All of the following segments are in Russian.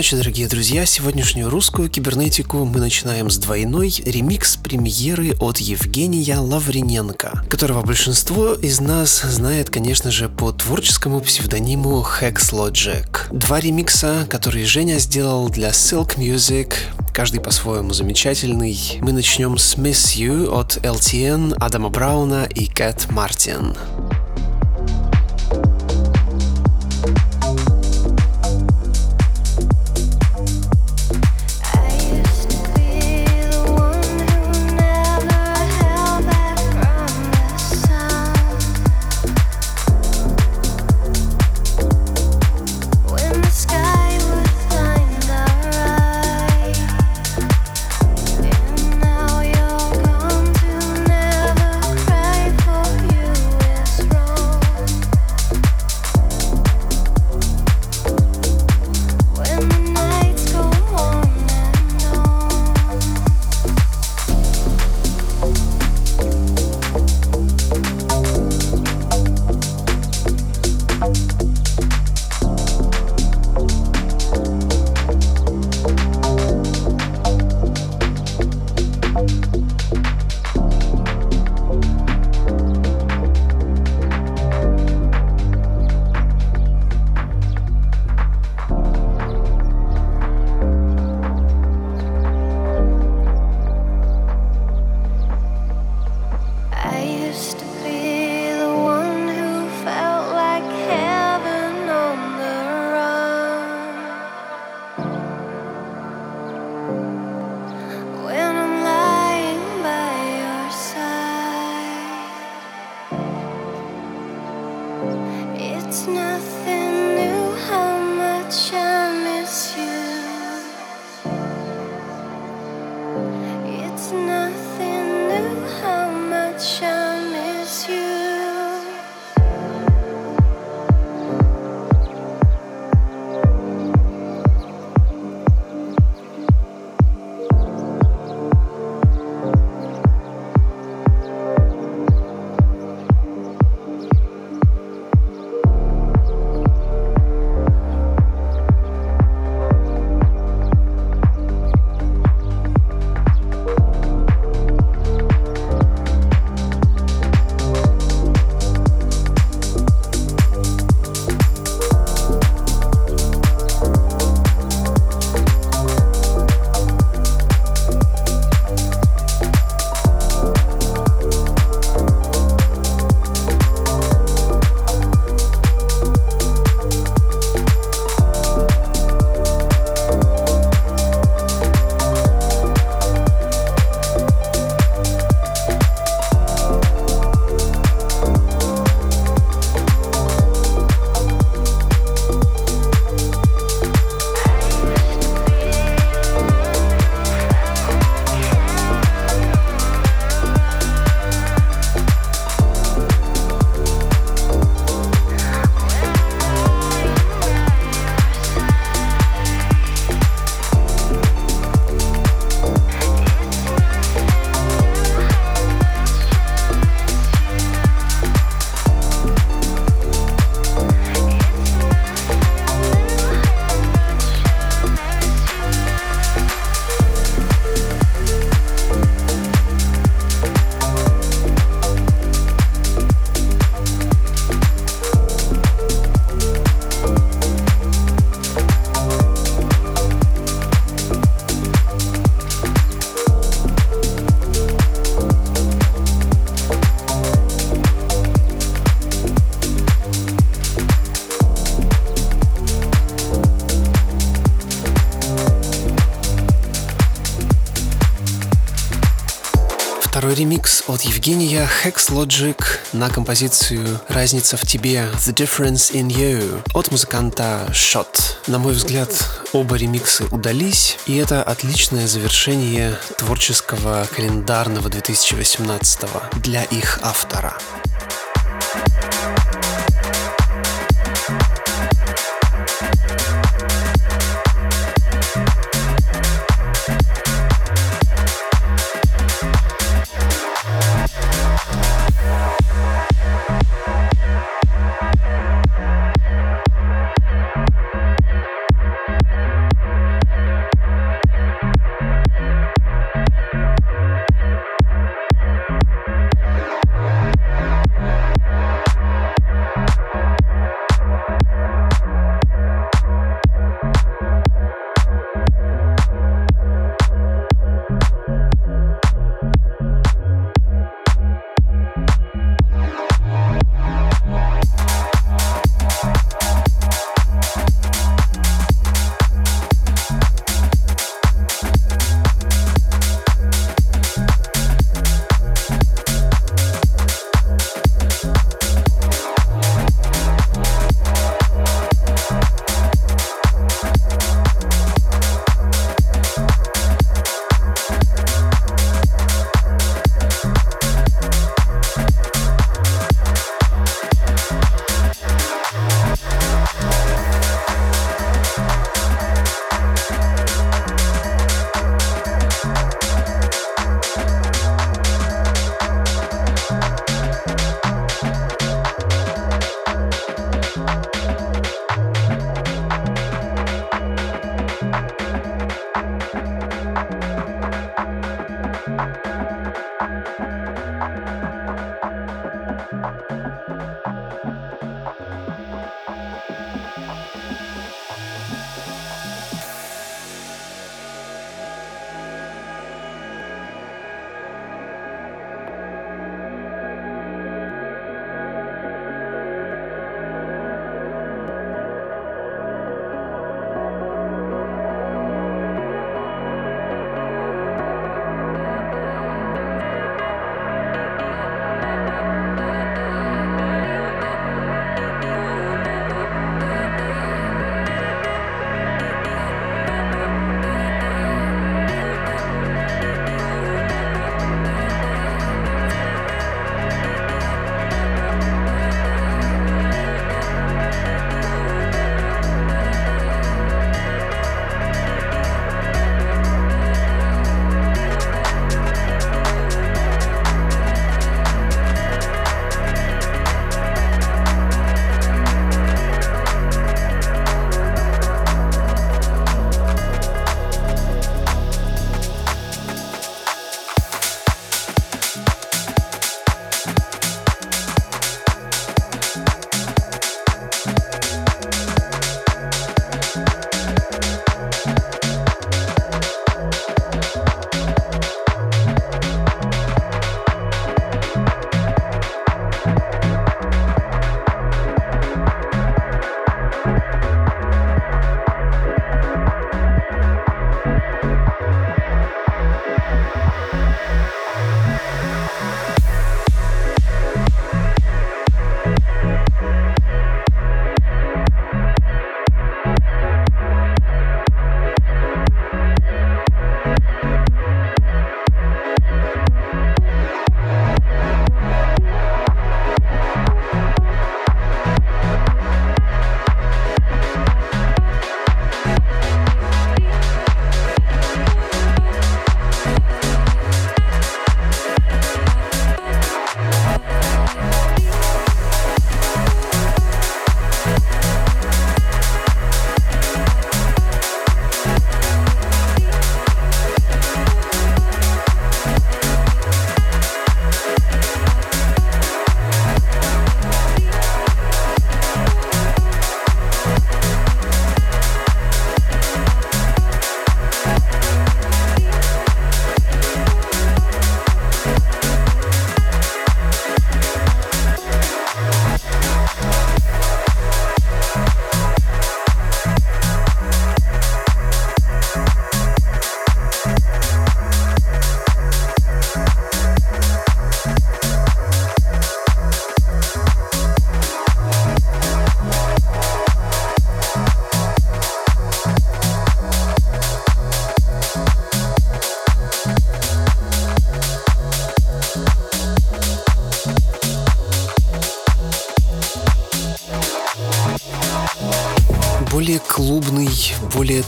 Ночи, дорогие друзья. Сегодняшнюю русскую кибернетику мы начинаем с двойной ремикс премьеры от Евгения Лаврененко, которого большинство из нас знает, конечно же, по творческому псевдониму Hex Logic. Два ремикса, которые Женя сделал для Silk Music, каждый по-своему замечательный. Мы начнем с Miss You от LTN, Адама Брауна и Кэт Мартин. Ремикс от Евгения Hex Logic на композицию «Разница в тебе» The Difference in You от музыканта Shot. На мой взгляд, оба ремиксы удались, и это отличное завершение творческого календарного 2018 для их автора.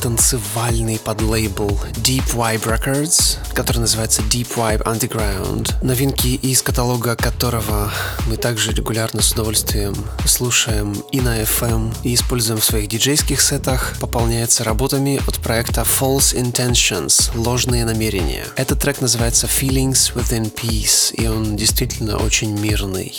Танцевальный подлейбл Deep Vibe Records, который называется Deep Vibe Underground, новинки из каталога которого мы также регулярно с удовольствием слушаем и на FM, и используем в своих диджейских сетах, пополняется работами от проекта False Intentions, ложные намерения. Этот трек называется Feelings Within Peace, и он действительно очень мирный.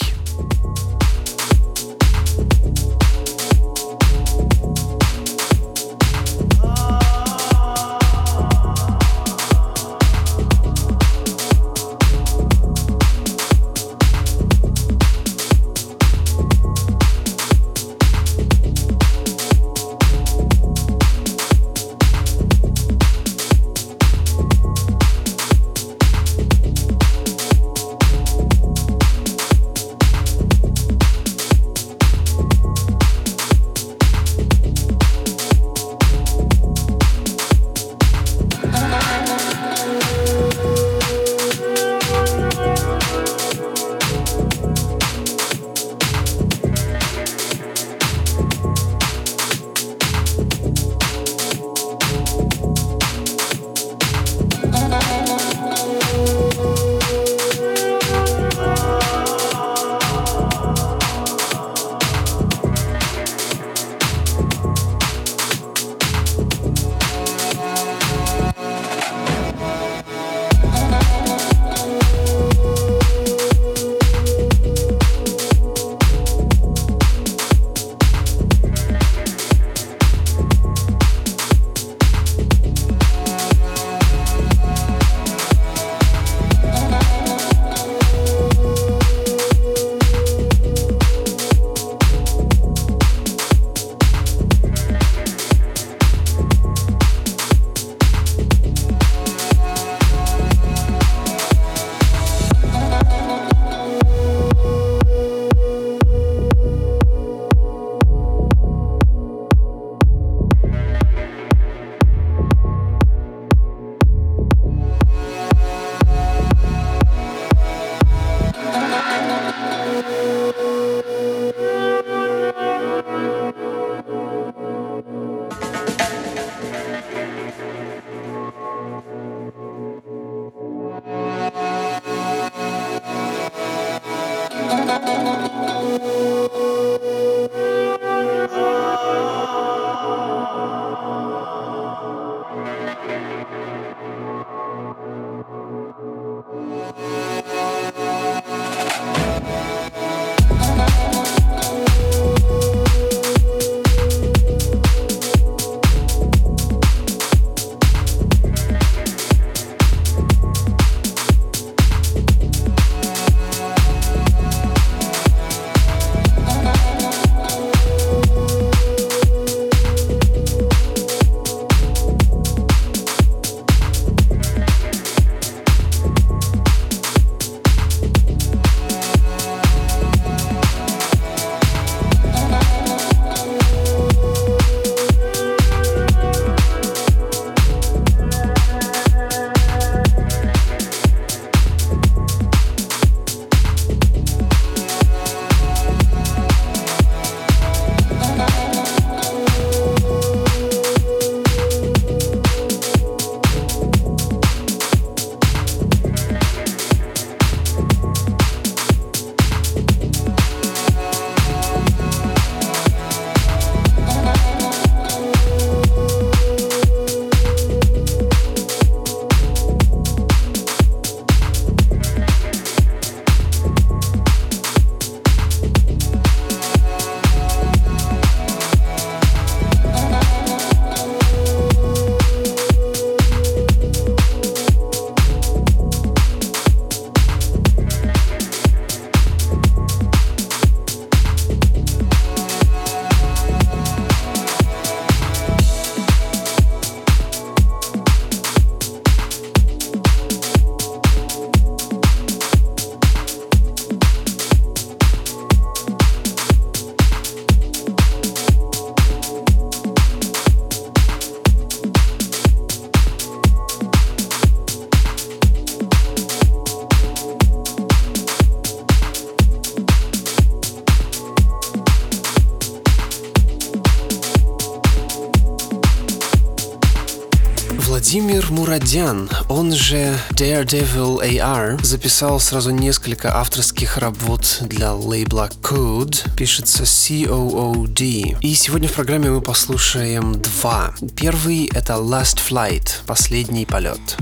Владимир Мурадян, он же Daredevil AR, записал сразу несколько авторских работ для лейбла Code, пишется C-O-O-D. И сегодня в программе мы послушаем два. Первый — это Last Flight, последний полет.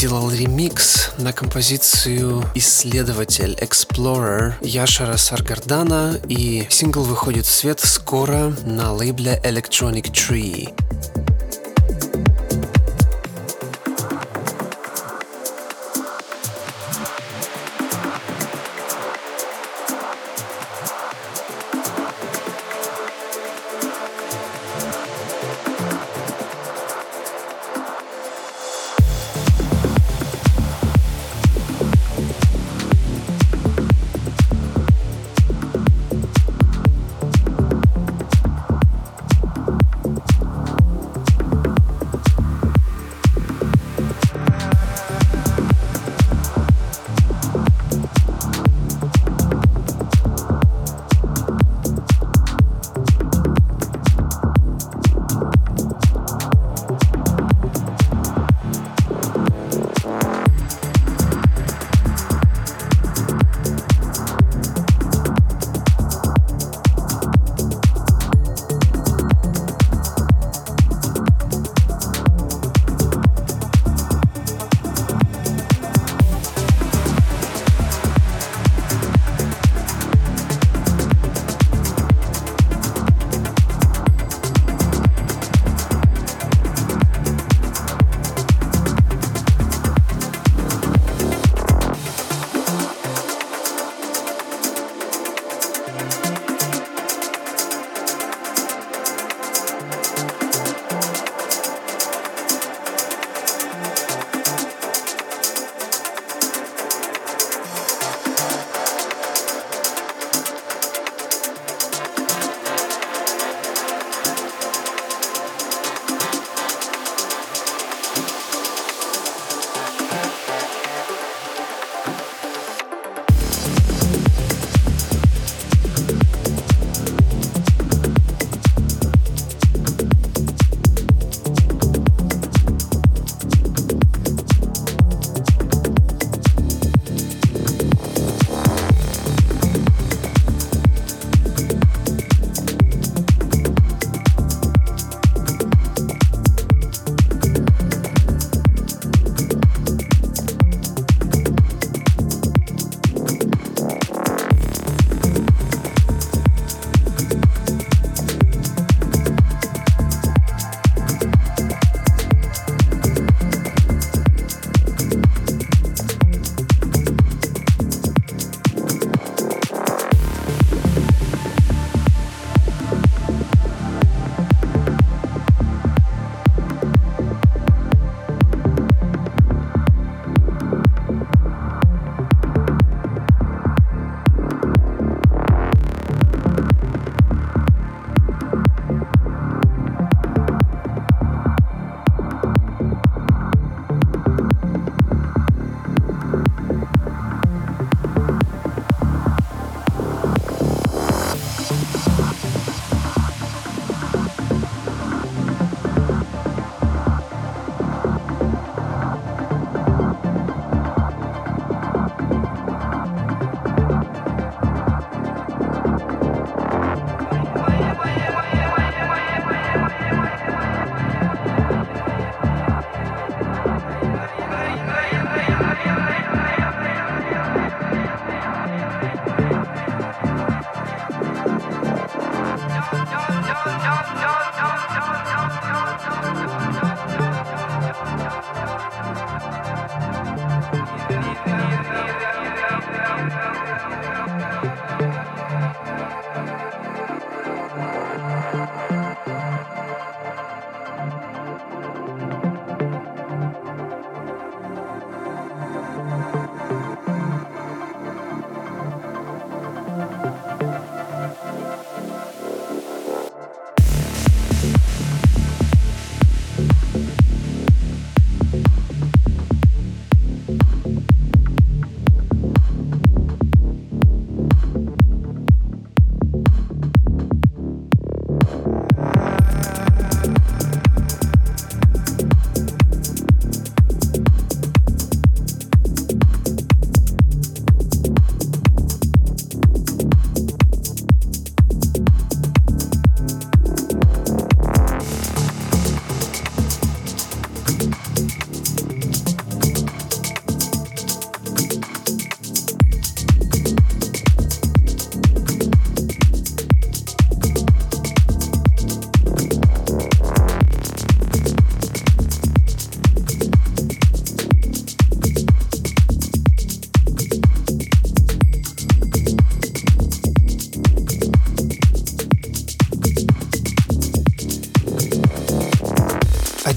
Сделал ремикс на композицию «Исследователь Explorer» Яшара Саргардана, и сингл выходит в свет скоро на лейбле Electronic Tree.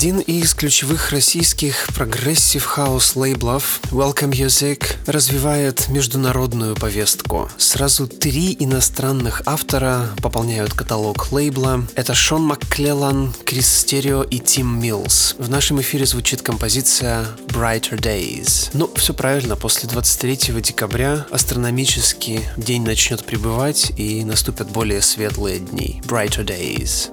Один из ключевых российских progressive house лейблов Welcome Music развивает международную повестку. Сразу три иностранных автора пополняют каталог лейбла. Это Шон Макклеллан, Крис Стерео и Тим Милс. В нашем эфире звучит композиция Brighter Days. Ну, все правильно, после 23 декабря астрономический день начнет прибывать и наступят более светлые дни. Brighter Days.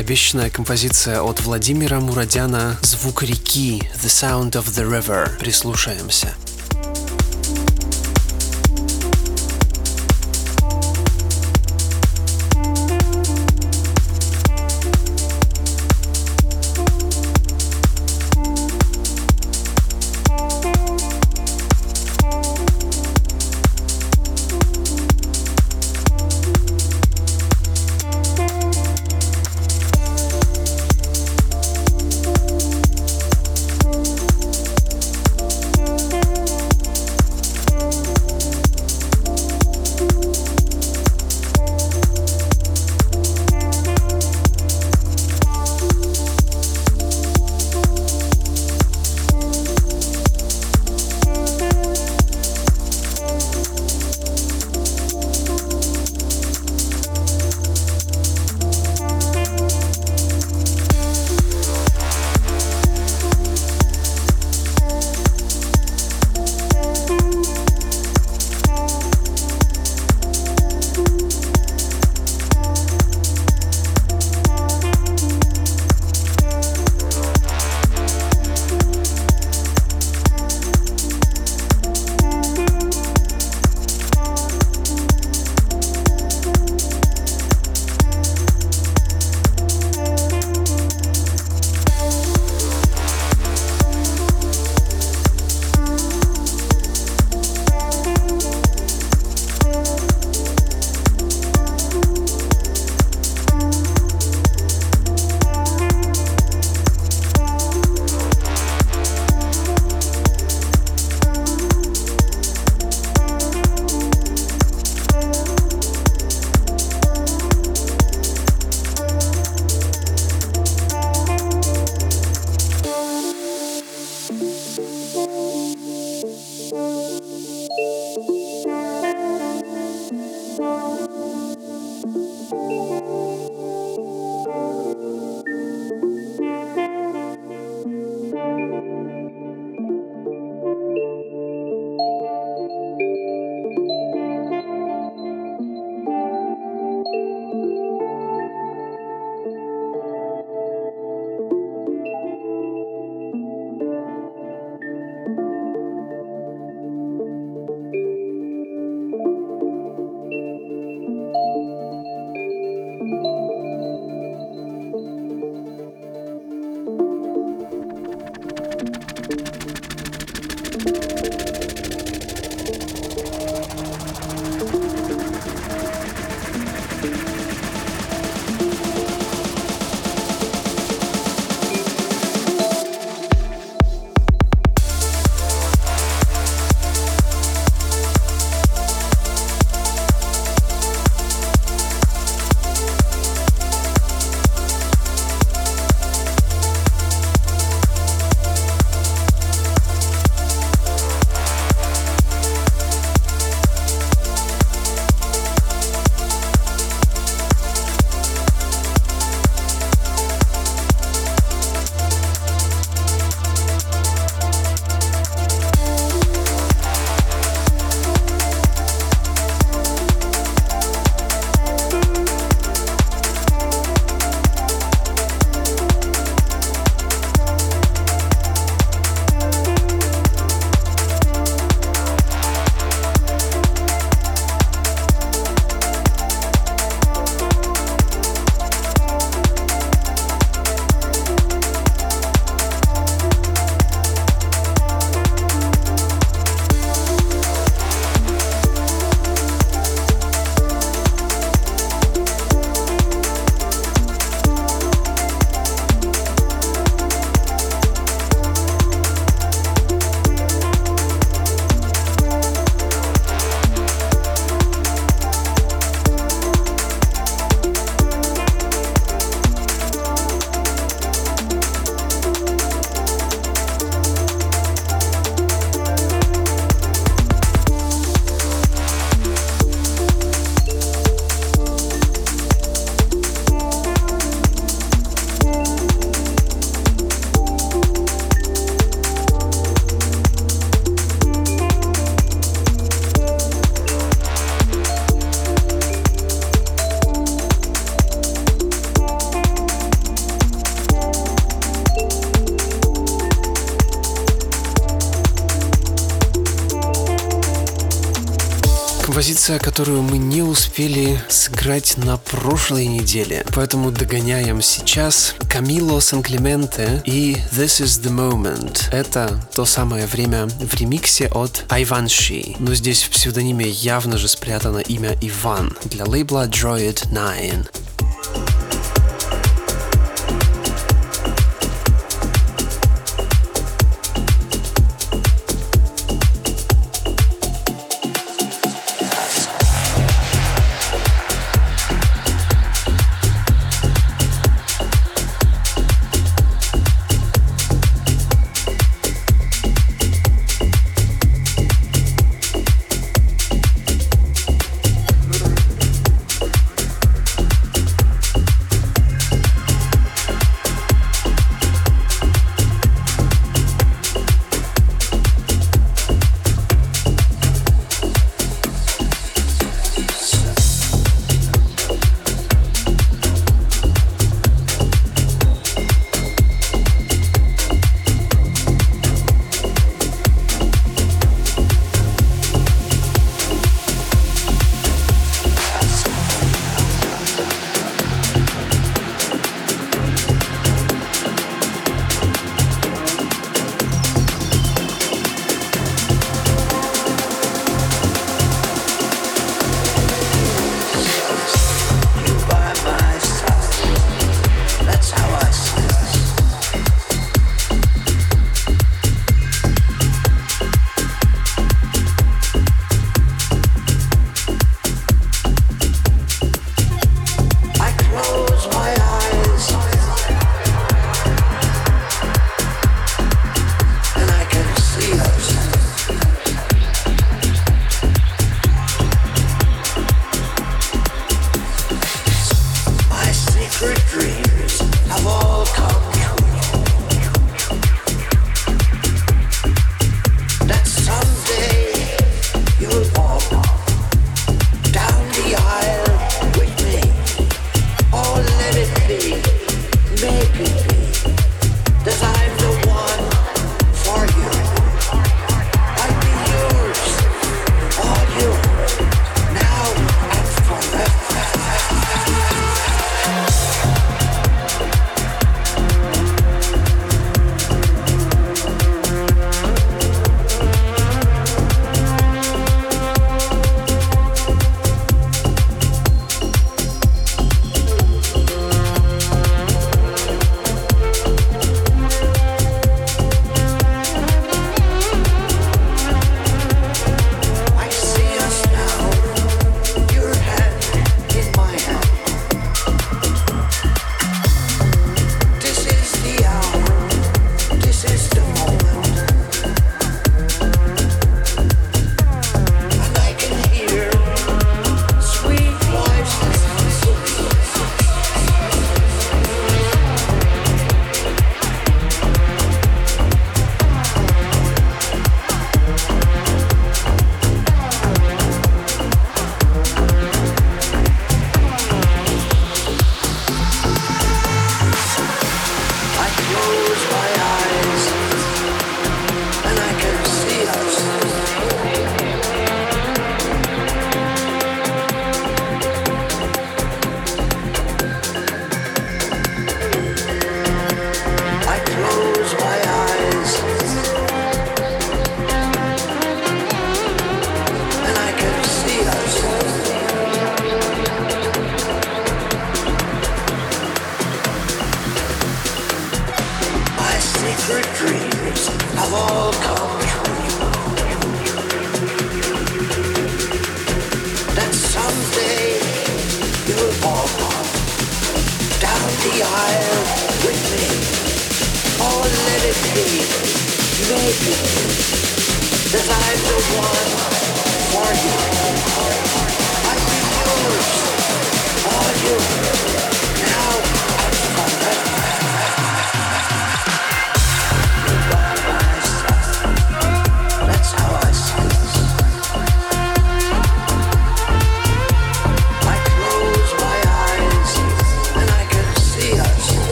Обещанная композиция от Владимира Мурадяна «Звук реки» «The Sound of the River». Прислушаемся. Композиция, которую мы не успели сыграть на прошлой неделе. Поэтому догоняем сейчас Камило Санклементе и This is the Moment. Это то самое время в ремиксе от Айванши. Но здесь в псевдониме явно же спрятано имя Иван для лейбла Droid 9.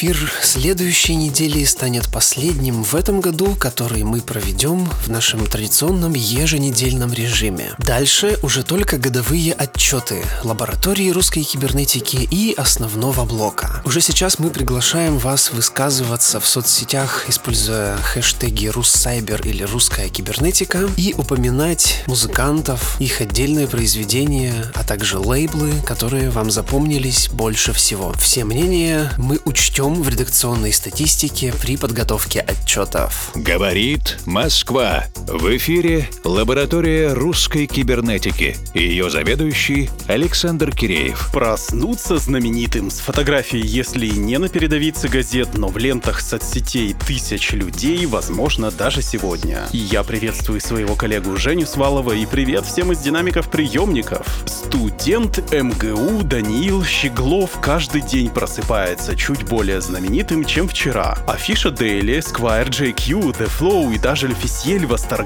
Эфир следующей недели станет последним в этом году, который мы проведем в нашем традиционном еженедельном режиме. Дальше уже только годовые отчеты лаборатории русской кибернетики и основного блока. Уже сейчас мы приглашаем вас высказываться в соцсетях, используя хэштеги «Руссайбер» или «Русская кибернетика» и упоминать музыкантов, их отдельные произведения, а также лейблы, которые вам запомнились больше всего. Все мнения мы учтем в редакционной статистике при подготовке отчетов. Говорит Москва. В эфире лаборатория русской кибернетики. Ее заведующий Александр Киреев. Проснуться знаменитым с фотографией, если и не на передовице газет, но в лентах соцсетей тысяч людей, возможно, даже сегодня. Я приветствую своего коллегу Женю Свалова и привет всем из динамиков приемников. Студент МГУ Даниил Щеглов каждый день просыпается чуть более знаменитым, чем вчера. Афиша Daily, Squire JQ, The Flow и даже Лефисьель восторгаются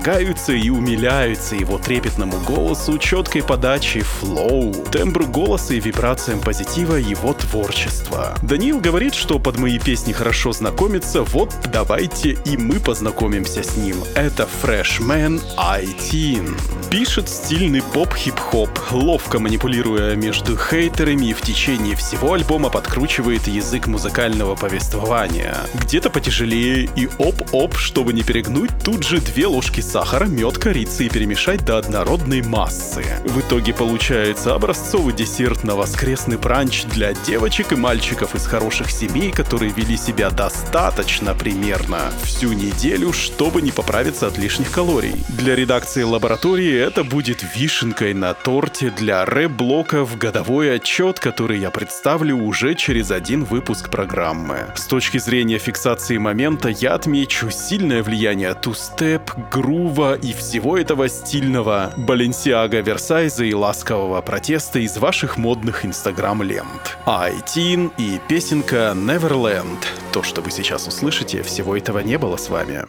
и умиляются его трепетному голосу, четкой подаче, flow, тембру голоса и вибрациям позитива его творчества. Даниил говорит, что под мои песни хорошо знакомиться, вот давайте и мы познакомимся с ним. Это Freshman I-Teen. Пишет стильный поп-хип-хоп, ловко манипулируя между хейтерами и в течение всего альбома подкручивает язык музыкального повествования. Где-то потяжелее и оп-оп, чтобы не перегнуть, тут же две ложки сахара, мед, корицы и перемешать до однородной массы. В итоге получается образцовый десерт на воскресный бранч для девочек и мальчиков из хороших семей, которые вели себя достаточно примерно всю неделю, чтобы не поправиться от лишних калорий. Для редакции лаборатории это будет вишенкой на торте для рэп-блока в годовой отчет, который я представлю уже через один выпуск программы. С точки зрения фиксации момента я отмечу сильное влияние тустеп, грува и всего этого стильного Баленсиага Версайза и ласкового протеста из ваших модных инстаграм-лент. Айтин и песенка Neverland. То, что вы сейчас услышите, всего этого не было с вами.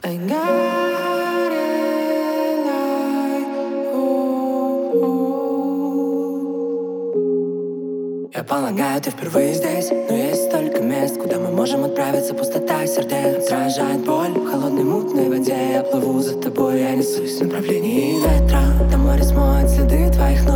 Я полагаю, ты впервые здесь Но есть столько мест, куда мы можем отправиться Пустота сердец отражает боль направлении ветра. Там море смоет следы твоих ног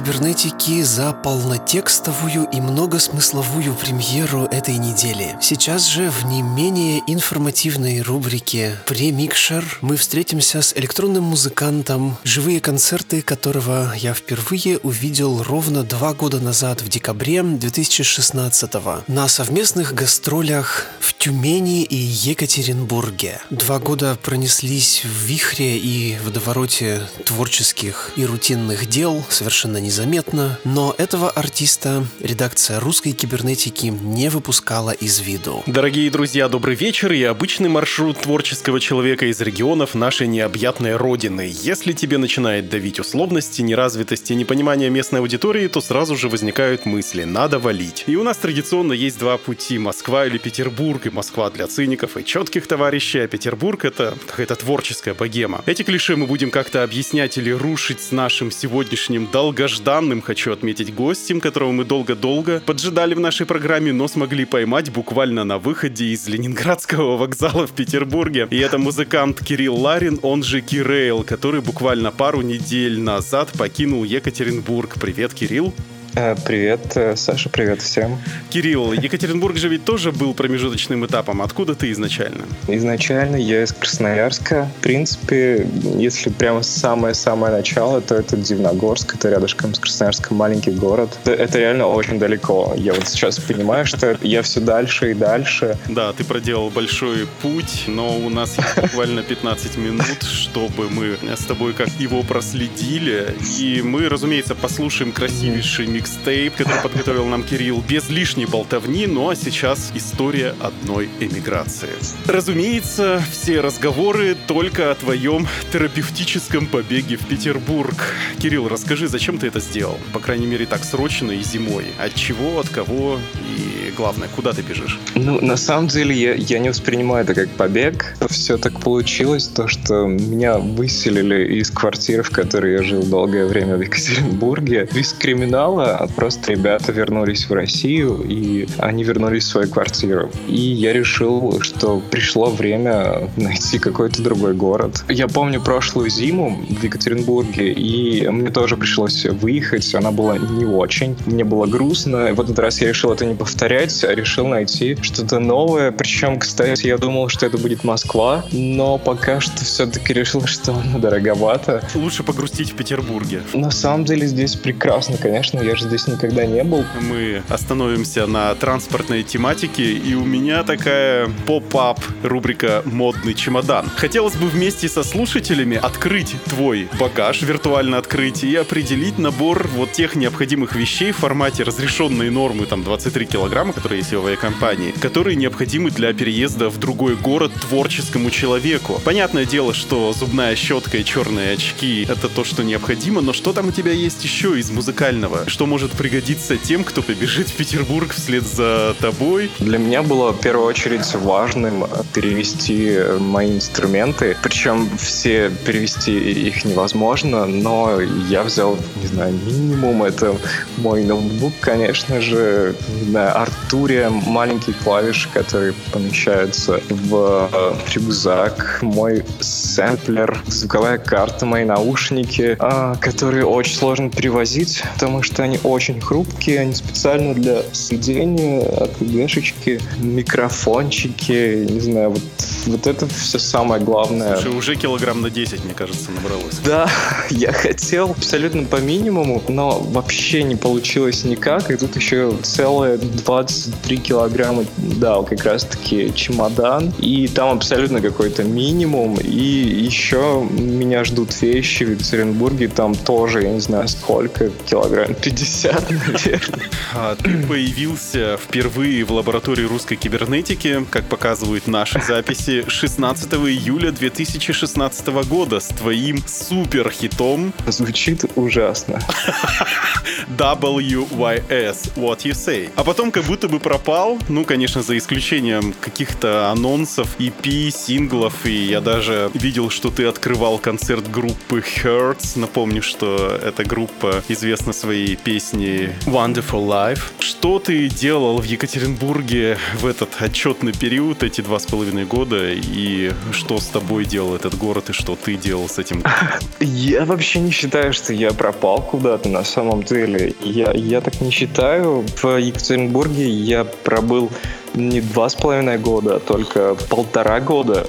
кибернетики за полнотекстовую и многосмысловую премьеру этой недели. Сейчас же в не менее информативной рубрике «Премикшер» мы встретимся с электронным музыкантом, живые концерты которого я впервые увидел ровно два года назад, в декабре 2016 на совместных гастролях в Тюмени и Екатеринбурге. Два года пронеслись в вихре и водовороте творческих и рутинных дел совершенно незаметно, но этого артиста редакция русской кибернетики не выпускала из виду. Дорогие друзья, добрый вечер и обычный маршрут творческого человека из регионов нашей необъятной родины. Если тебе начинает давить условности, неразвитости, непонимание местной аудитории, то сразу же возникают мысли «надо валить». И у нас традиционно есть два пути – Москва или Петербург, и Москва для циников и четких товарищей, а Петербург – это какая-то творческая богема. Эти клише мы будем как-то объяснять или рушить с нашим сегодняшним долгожданным, хочу отметить, гостем, которого мы долго-долго поджидали в нашей программе, но смогли поймать буквально на выходе из Ленинградского вокзала в Петербурге. И это музыкант Кирилл Ларин, он же Кирейл, который буквально пару недель назад покинул Екатеринбург. Привет, Кирилл. Э, привет, э, Саша, привет всем. Кирилл, Екатеринбург же ведь тоже был промежуточным этапом. Откуда ты изначально? Изначально я из Красноярска. В принципе, если прямо самое-самое начало, то это Дивногорск, это рядышком с Красноярском маленький город. Это, это реально очень далеко. Я вот сейчас понимаю, что я все дальше и дальше. Да, ты проделал большой путь, но у нас буквально 15 минут, чтобы мы с тобой как его проследили. И мы, разумеется, послушаем красивейший микстейп, который подготовил нам Кирилл, без лишней болтовни, ну а сейчас история одной эмиграции. Разумеется, все разговоры только о твоем терапевтическом побеге в Петербург. Кирилл, расскажи, зачем ты это сделал? По крайней мере, так срочно и зимой. От чего, от кого и, главное, куда ты бежишь? Ну, на самом деле, я, я не воспринимаю это как побег. Все так получилось, то, что меня выселили из квартиры, в которой я жил долгое время в Екатеринбурге. Без криминала а просто ребята вернулись в Россию, и они вернулись в свою квартиру. И я решил, что пришло время найти какой-то другой город. Я помню прошлую зиму в Екатеринбурге, и мне тоже пришлось выехать. Она была не очень. Мне было грустно. В этот раз я решил это не повторять, а решил найти что-то новое. Причем, кстати, я думал, что это будет Москва, но пока что все-таки решил, что она дороговато. Лучше погрустить в Петербурге. На самом деле здесь прекрасно, конечно. Я же здесь никогда не был. Мы остановимся на транспортной тематике, и у меня такая поп-ап рубрика «Модный чемодан». Хотелось бы вместе со слушателями открыть твой багаж, виртуально открыть, и определить набор вот тех необходимых вещей в формате разрешенной нормы, там, 23 килограмма, которые есть в авиакомпании, которые необходимы для переезда в другой город творческому человеку. Понятное дело, что зубная щетка и черные очки — это то, что необходимо, но что там у тебя есть еще из музыкального? Что может пригодиться тем, кто побежит в Петербург вслед за тобой? Для меня было в первую очередь важным перевести мои инструменты. Причем все перевести их невозможно, но я взял, не знаю, минимум. Это мой ноутбук, конечно же, не знаю, Артурия, маленький клавиш, который помещается в рюкзак, мой сэмплер, звуковая карта, мои наушники, а, которые очень сложно перевозить, потому что они очень хрупкие, они специально для сведения, АКГшечки, микрофончики, не знаю, вот, вот это все самое главное. Слушай, уже килограмм на 10, мне кажется, набралось. Да, я хотел абсолютно по минимуму, но вообще не получилось никак, и тут еще целые 23 килограмма, да, как раз таки чемодан, и там абсолютно какой-то минимум, и еще меня ждут вещи в Екатеринбурге, там тоже, я не знаю, сколько, килограмм 50, наверное. А, ты появился впервые в лаборатории русской кибернетики, как показывают наши записи, 16 июля 2016 года с твоим супер хитом. Звучит ужасно. WYS, What You Say. А потом как будто бы пропал, ну, конечно, за исключением каких-то анонсов, EP, синглов, и я даже видел, что ты открывал концерт группы Hertz. Напомню, что эта группа известна своей песней Wonderful Life. Что ты делал в Екатеринбурге в этот отчетный период, эти два с половиной года, и что с тобой делал этот город, и что ты делал с этим? Я вообще не считаю, что я пропал куда-то на самом деле. Я, я так не считаю. В Екатеринбурге я пробыл не два с половиной года, а только полтора года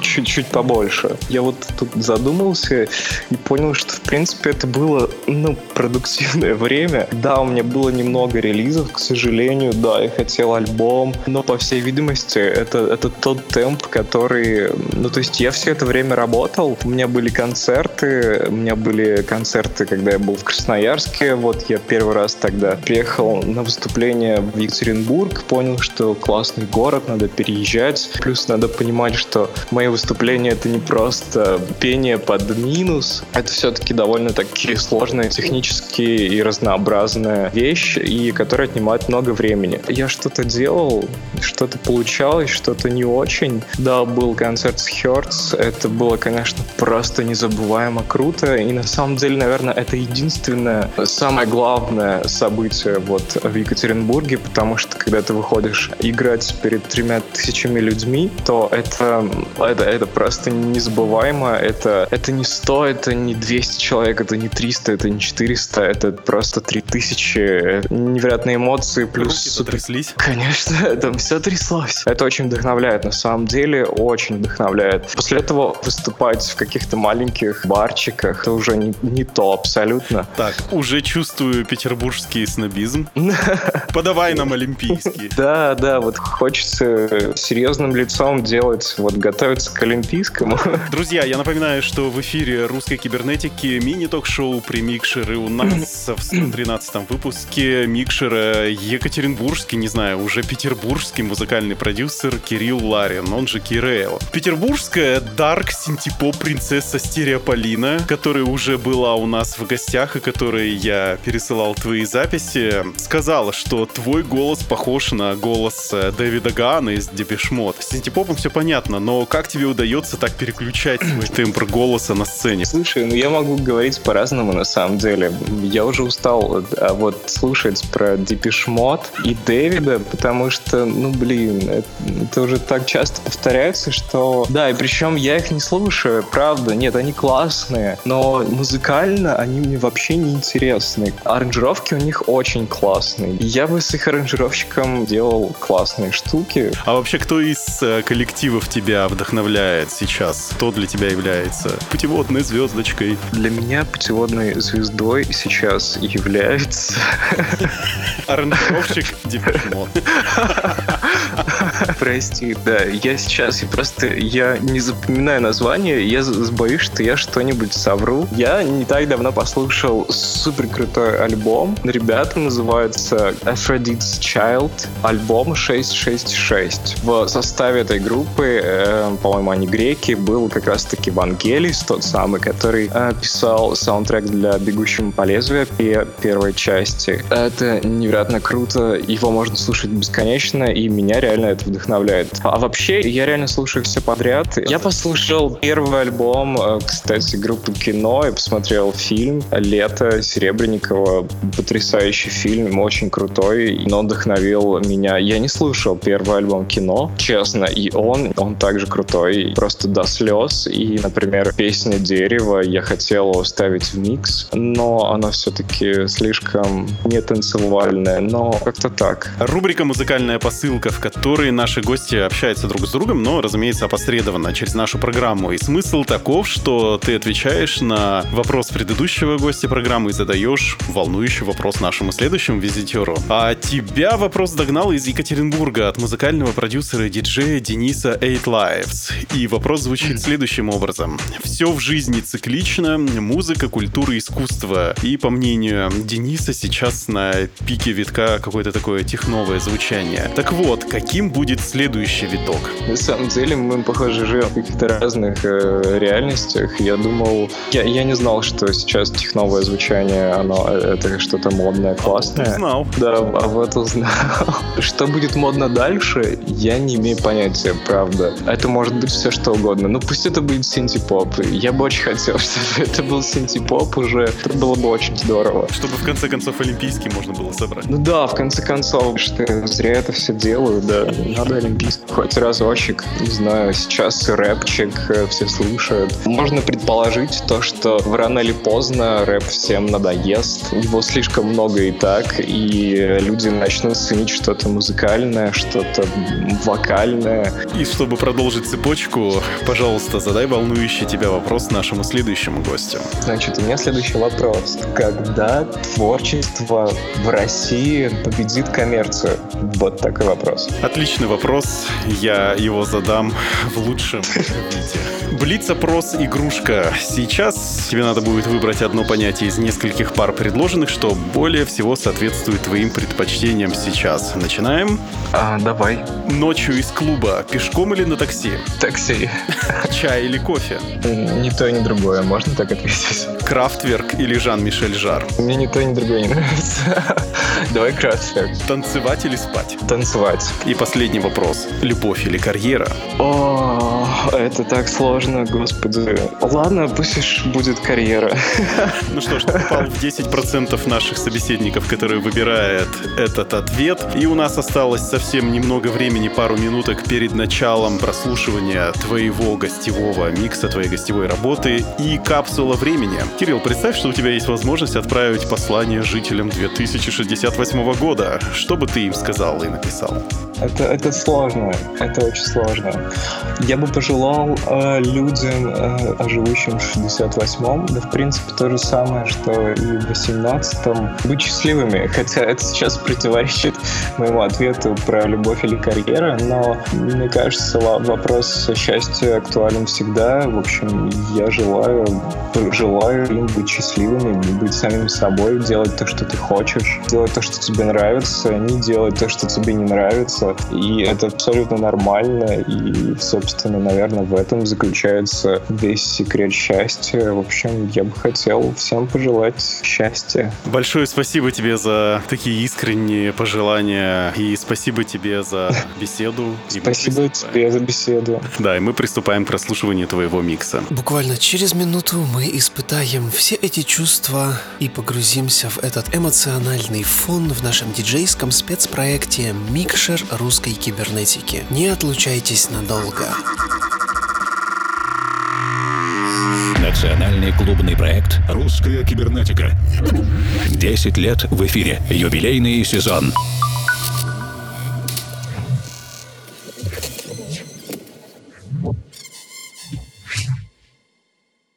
чуть-чуть побольше. Я вот тут задумался и понял, что, в принципе, это было, ну, продуктивное время. Да, у меня было немного релизов, к сожалению, да, я хотел альбом, но, по всей видимости, это, это тот темп, который... Ну, то есть я все это время работал, у меня были концерты, у меня были концерты, когда я был в Красноярске, вот я первый раз тогда приехал на выступление в Екатеринбург, понял, что классный город, надо переезжать, плюс надо понимать, что Мои выступления это не просто пение под минус, это все-таки довольно-таки сложная технически и разнообразная вещь, и которая отнимает много времени. Я что-то делал, что-то получалось, что-то не очень. Да, был концерт с Hertz, это было, конечно, просто незабываемо круто, и на самом деле, наверное, это единственное, самое главное событие вот в Екатеринбурге, потому что когда ты выходишь играть перед тремя тысячами людьми, то это это, это просто незабываемо. Это, это не 100, это не 200 человек, это не 300, это не 400, это просто 3000. Невероятные эмоции, плюс... Руки затряслись? Конечно, там все тряслось. Это очень вдохновляет, на самом деле, очень вдохновляет. После этого выступать в каких-то маленьких барчиках, это уже не, не то абсолютно. Так, уже чувствую петербургский снобизм. Подавай нам олимпийский. Да, да, вот хочется серьезным лицом делать, вот готовить готовятся к Олимпийскому. Друзья, я напоминаю, что в эфире русской кибернетики мини-ток-шоу при Микшеры у нас в 113 выпуске Микшера Екатеринбургский, не знаю, уже петербургский музыкальный продюсер Кирилл Ларин, он же Кирейл. Петербургская дарк синтепоп принцесса Стереополина, которая уже была у нас в гостях и которой я пересылал твои записи, сказала, что твой голос похож на голос э, Дэвида Гана из Депешмот. С синтепопом все понятно, но как как тебе удается так переключать свой тембр голоса на сцене? Слушай, ну я могу говорить по-разному на самом деле. Я уже устал а вот слушать про Депешмот и Дэвида, потому что, ну блин, это, это уже так часто повторяется, что... Да, и причем я их не слушаю, правда. Нет, они классные, но музыкально они мне вообще не интересны. Аранжировки у них очень классные. Я бы с их аранжировщиком делал классные штуки. А вообще, кто из э, коллективов тебя вдохновляет? Вдохновляет сейчас? Кто для тебя является путеводной звездочкой? Для меня путеводной звездой сейчас является... Аранжировщик Депешмот. Прости, да, я сейчас я просто, я не запоминаю название, я боюсь, что я что-нибудь совру. Я не так давно послушал супер крутой альбом. Ребята называются Aphrodite's Child, альбом 666. В составе этой группы э, по-моему, они греки, был как раз-таки Вангелис, тот самый, который э, писал саундтрек для «Бегущего по лезвию» первой части. Это невероятно круто, его можно слушать бесконечно, и меня реально это вдохновляет. А вообще, я реально слушаю все подряд. Я послушал первый альбом, э, кстати, группы «Кино», и посмотрел фильм «Лето» Серебренникова. Потрясающий фильм, очень крутой, но вдохновил меня. Я не слушал первый альбом «Кино», честно, и он, он также крутой крутой, просто до слез. И, например, песня «Дерево» я хотел ставить в микс, но она все-таки слишком не танцевальная, но как-то так. Рубрика «Музыкальная посылка», в которой наши гости общаются друг с другом, но, разумеется, опосредованно через нашу программу. И смысл таков, что ты отвечаешь на вопрос предыдущего гостя программы и задаешь волнующий вопрос нашему следующему визитеру. А тебя вопрос догнал из Екатеринбурга от музыкального продюсера и диджея Дениса 8Live. Records. И вопрос звучит следующим образом. Все в жизни циклично, музыка, культура, искусство. И по мнению Дениса, сейчас на пике витка какое-то такое техновое звучание. Так вот, каким будет следующий виток? На самом деле мы, похоже, живем в каких-то разных э, реальностях. Я думал, я, я не знал, что сейчас техновое звучание, оно э, это что-то модное, а классное. Знал. Да, а вот узнал. Что будет модно дальше, я не имею понятия, правда. Это может быть все что угодно. Ну пусть это будет синти-поп. Я бы очень хотел, чтобы это был синти-поп уже. Это было бы очень здорово. Чтобы в конце концов олимпийский можно было собрать. Ну да, в конце концов, что зря это все делаю, да. Надо олимпийский хоть разочек. Не знаю, сейчас рэпчик э, все слушают. Можно предположить то, что рано или поздно рэп всем надоест. Его слишком много и так, и люди начнут ценить что-то музыкальное, что-то вокальное. И чтобы продолжить цепочку, пожалуйста, задай волнующий тебя вопрос нашему следующему гостю. Значит, у меня следующий вопрос. Когда творчество в России победит коммерцию? Вот такой вопрос. Отличный вопрос. Я его задам в лучшем виде. Блиц-опрос игрушка. Сейчас тебе надо будет выбрать одно понятие из нескольких пар предложенных, что более всего соответствует твоим предпочтениям сейчас. Начинаем. А, давай. Ночью из клуба. Пешком или на такси? Такси. Чай или кофе? Ни то, ни другое. Можно так ответить? Крафтверк или Жан-Мишель Жар? Мне ни то, ни другое не нравится. Давай Крафтверк. Танцевать или спать? Танцевать. И последний вопрос. Любовь или карьера? О, это так сложно, господи. Ладно, пусть уж будет карьера. Ну что ж, попал в 10% наших собеседников, которые выбирают этот ответ. И у нас осталось совсем немного времени, пару минуток перед началом прослушивания твоего гостевого микса, твоей гостевой работы и капсула времени. Кирилл, представь, что у тебя есть возможность отправить послание жителям 2068 года. Что бы ты им сказал и написал? Это, это сложно, это очень сложно. Я бы пожелал э, людям, э, живущим в 68-м, да, в принципе, то же самое, что и в 18-м, быть счастливыми. Хотя это сейчас противоречит моему ответу про любовь или карьера, но мне кажется, вопрос счастья актуален всегда. В общем, я желаю, желаю им быть счастливыми, быть самим собой, делать то, что ты хочешь, делать то, что тебе нравится, не делать то, что тебе не нравится. И это абсолютно нормально. И, собственно, наверное, в этом заключается весь секрет счастья. В общем, я бы хотел всем пожелать счастья. Большое спасибо тебе за такие искренние пожелания. И спасибо тебе за беседу. Спасибо тебе за беседу. Да, и мы приступаем к прослушиванию твоего микса. Буквально через минуту мы испытаем все эти чувства и погрузимся в этот эмоциональный фон в нашем диджейском спецпроекте «Микшер русской кибернетики». Не отлучайтесь надолго. Национальный клубный проект «Русская кибернетика». 10 лет в эфире. Юбилейный сезон.